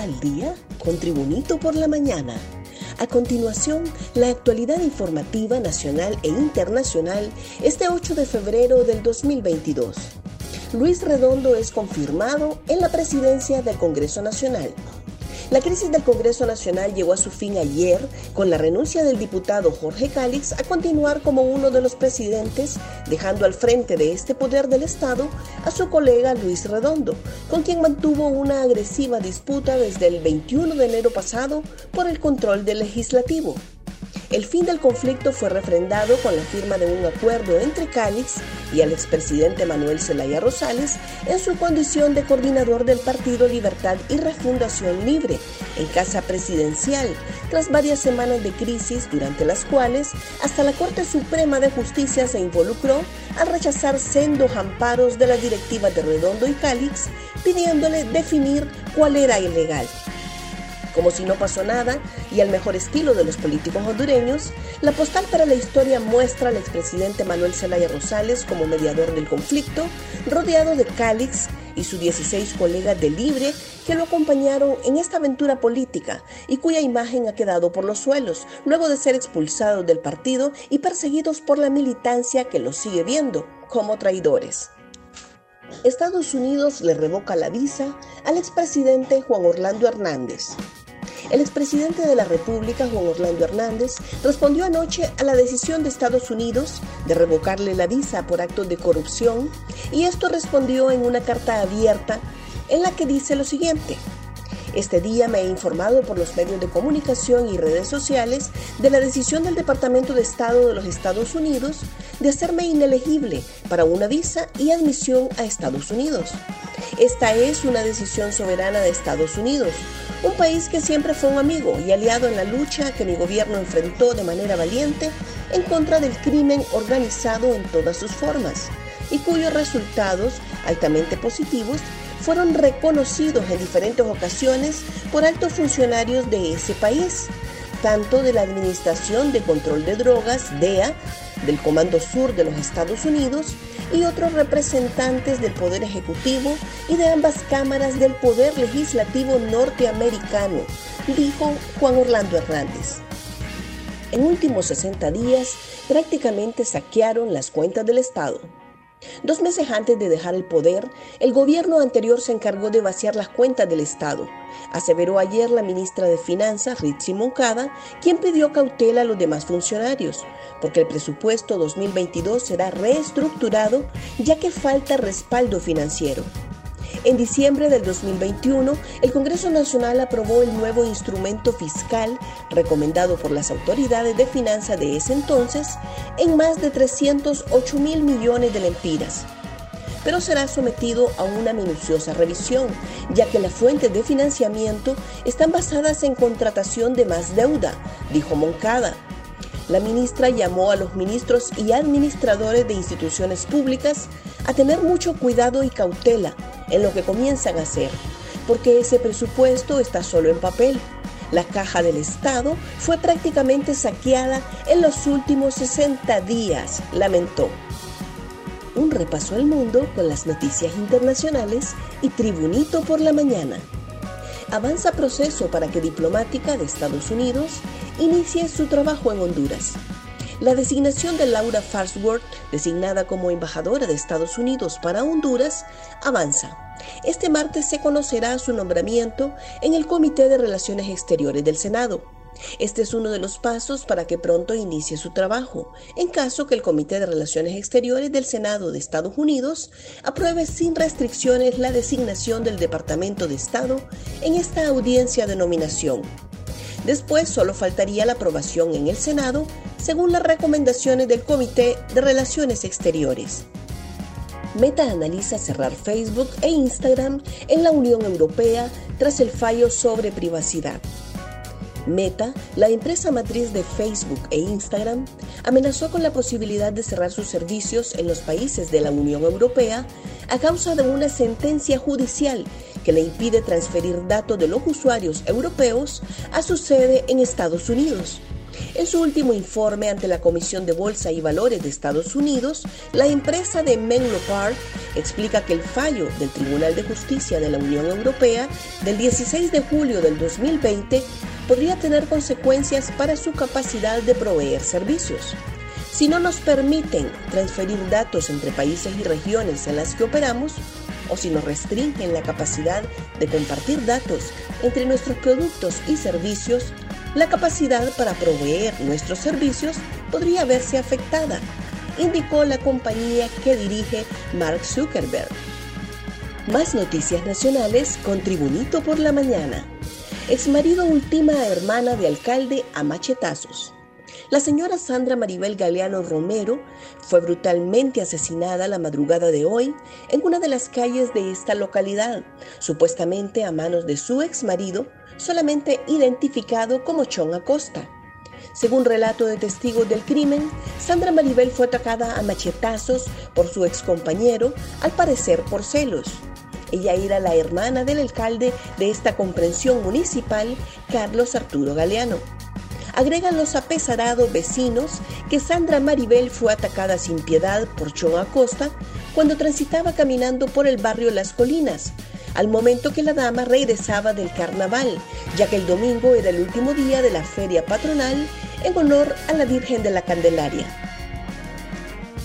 al día con Tribunito por la mañana. A continuación, la actualidad informativa nacional e internacional este 8 de febrero del 2022. Luis Redondo es confirmado en la presidencia del Congreso Nacional. La crisis del Congreso Nacional llegó a su fin ayer con la renuncia del diputado Jorge Cálix a continuar como uno de los presidentes, dejando al frente de este poder del Estado a su colega Luis Redondo, con quien mantuvo una agresiva disputa desde el 21 de enero pasado por el control del legislativo. El fin del conflicto fue refrendado con la firma de un acuerdo entre Cálix y el expresidente Manuel Zelaya Rosales en su condición de coordinador del Partido Libertad y Refundación Libre en Casa Presidencial, tras varias semanas de crisis durante las cuales hasta la Corte Suprema de Justicia se involucró al rechazar sendos amparos de la directiva de Redondo y Cálix, pidiéndole definir cuál era ilegal. Como si no pasó nada, y al mejor estilo de los políticos hondureños, la postal para la historia muestra al expresidente Manuel Zelaya Rosales como mediador del conflicto, rodeado de Cálix y sus 16 colegas de Libre que lo acompañaron en esta aventura política y cuya imagen ha quedado por los suelos luego de ser expulsados del partido y perseguidos por la militancia que los sigue viendo como traidores. Estados Unidos le revoca la visa al expresidente Juan Orlando Hernández. El expresidente de la República, Juan Orlando Hernández, respondió anoche a la decisión de Estados Unidos de revocarle la visa por actos de corrupción y esto respondió en una carta abierta en la que dice lo siguiente. Este día me he informado por los medios de comunicación y redes sociales de la decisión del Departamento de Estado de los Estados Unidos de hacerme inelegible para una visa y admisión a Estados Unidos. Esta es una decisión soberana de Estados Unidos, un país que siempre fue un amigo y aliado en la lucha que mi gobierno enfrentó de manera valiente en contra del crimen organizado en todas sus formas y cuyos resultados altamente positivos fueron reconocidos en diferentes ocasiones por altos funcionarios de ese país, tanto de la Administración de Control de Drogas, DEA, del Comando Sur de los Estados Unidos y otros representantes del Poder Ejecutivo y de ambas cámaras del Poder Legislativo norteamericano, dijo Juan Orlando Hernández. En últimos 60 días prácticamente saquearon las cuentas del Estado. Dos meses antes de dejar el poder, el gobierno anterior se encargó de vaciar las cuentas del Estado, aseveró ayer la ministra de Finanzas, Ritzi Moncada, quien pidió cautela a los demás funcionarios, porque el presupuesto 2022 será reestructurado ya que falta respaldo financiero. En diciembre del 2021, el Congreso Nacional aprobó el nuevo instrumento fiscal recomendado por las autoridades de finanzas de ese entonces en más de 308 mil millones de lempiras. Pero será sometido a una minuciosa revisión, ya que las fuentes de financiamiento están basadas en contratación de más deuda, dijo Moncada, la ministra llamó a los ministros y administradores de instituciones públicas a tener mucho cuidado y cautela en lo que comienzan a hacer, porque ese presupuesto está solo en papel. La caja del Estado fue prácticamente saqueada en los últimos 60 días, lamentó. Un repaso al mundo con las noticias internacionales y Tribunito por la mañana. Avanza proceso para que diplomática de Estados Unidos inicie su trabajo en Honduras. La designación de Laura Farnsworth, designada como embajadora de Estados Unidos para Honduras, avanza. Este martes se conocerá su nombramiento en el Comité de Relaciones Exteriores del Senado. Este es uno de los pasos para que pronto inicie su trabajo, en caso que el Comité de Relaciones Exteriores del Senado de Estados Unidos apruebe sin restricciones la designación del Departamento de Estado en esta audiencia de nominación. Después solo faltaría la aprobación en el Senado según las recomendaciones del Comité de Relaciones Exteriores. Meta analiza cerrar Facebook e Instagram en la Unión Europea tras el fallo sobre privacidad. Meta, la empresa matriz de Facebook e Instagram, amenazó con la posibilidad de cerrar sus servicios en los países de la Unión Europea a causa de una sentencia judicial que le impide transferir datos de los usuarios europeos a su sede en Estados Unidos. En su último informe ante la Comisión de Bolsa y Valores de Estados Unidos, la empresa de Menlo Park explica que el fallo del Tribunal de Justicia de la Unión Europea del 16 de julio del 2020 podría tener consecuencias para su capacidad de proveer servicios. Si no nos permiten transferir datos entre países y regiones en las que operamos, o si nos restringen la capacidad de compartir datos entre nuestros productos y servicios, la capacidad para proveer nuestros servicios podría verse afectada, indicó la compañía que dirige Mark Zuckerberg. Más noticias nacionales con Tribunito por la Mañana. Exmarido última hermana de alcalde a machetazos. La señora Sandra Maribel Galeano Romero fue brutalmente asesinada la madrugada de hoy en una de las calles de esta localidad, supuestamente a manos de su ex marido, solamente identificado como Chon Acosta. Según relato de testigos del crimen, Sandra Maribel fue atacada a machetazos por su ex compañero, al parecer por celos. Ella era la hermana del alcalde de esta comprensión municipal, Carlos Arturo Galeano. Agregan los apesarados vecinos que Sandra Maribel fue atacada sin piedad por Chon Acosta cuando transitaba caminando por el barrio Las Colinas, al momento que la dama regresaba del carnaval, ya que el domingo era el último día de la feria patronal en honor a la Virgen de la Candelaria.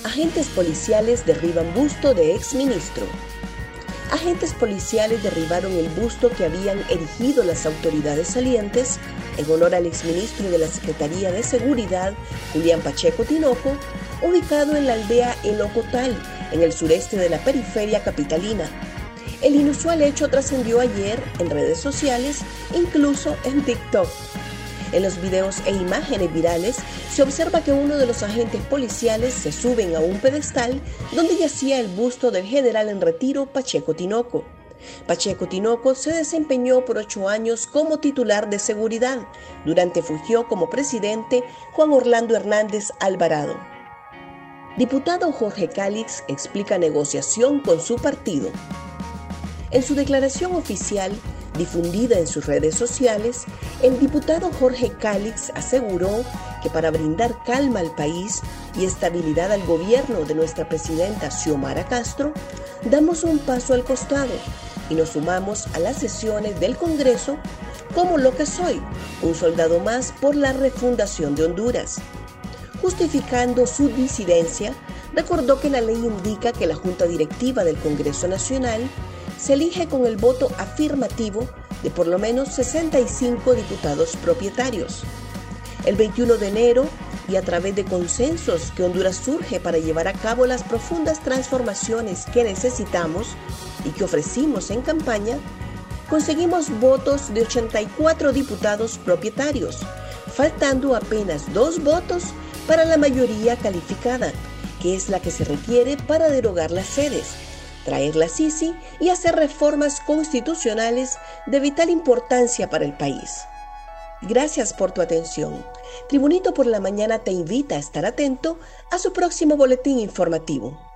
Agentes policiales derriban busto de exministro. Agentes policiales derribaron el busto que habían erigido las autoridades salientes en honor al exministro de la Secretaría de Seguridad, Julián Pacheco Tinoco, ubicado en la aldea El Ocotal, en el sureste de la periferia capitalina. El inusual hecho trascendió ayer en redes sociales, incluso en TikTok. En los videos e imágenes virales se observa que uno de los agentes policiales se suben a un pedestal donde yacía el busto del general en retiro Pacheco Tinoco. Pacheco Tinoco se desempeñó por ocho años como titular de seguridad. Durante fugió como presidente Juan Orlando Hernández Alvarado. Diputado Jorge Cálix explica negociación con su partido. En su declaración oficial, difundida en sus redes sociales, el diputado Jorge Cálix aseguró que para brindar calma al país y estabilidad al gobierno de nuestra presidenta Xiomara Castro, damos un paso al costado y nos sumamos a las sesiones del Congreso como lo que soy, un soldado más por la refundación de Honduras. Justificando su disidencia, recordó que la ley indica que la Junta Directiva del Congreso Nacional se elige con el voto afirmativo de por lo menos 65 diputados propietarios. El 21 de enero, y a través de consensos que Honduras surge para llevar a cabo las profundas transformaciones que necesitamos y que ofrecimos en campaña, conseguimos votos de 84 diputados propietarios, faltando apenas dos votos para la mayoría calificada, que es la que se requiere para derogar las sedes traer la Sisi y hacer reformas constitucionales de vital importancia para el país. Gracias por tu atención. Tribunito por la Mañana te invita a estar atento a su próximo boletín informativo.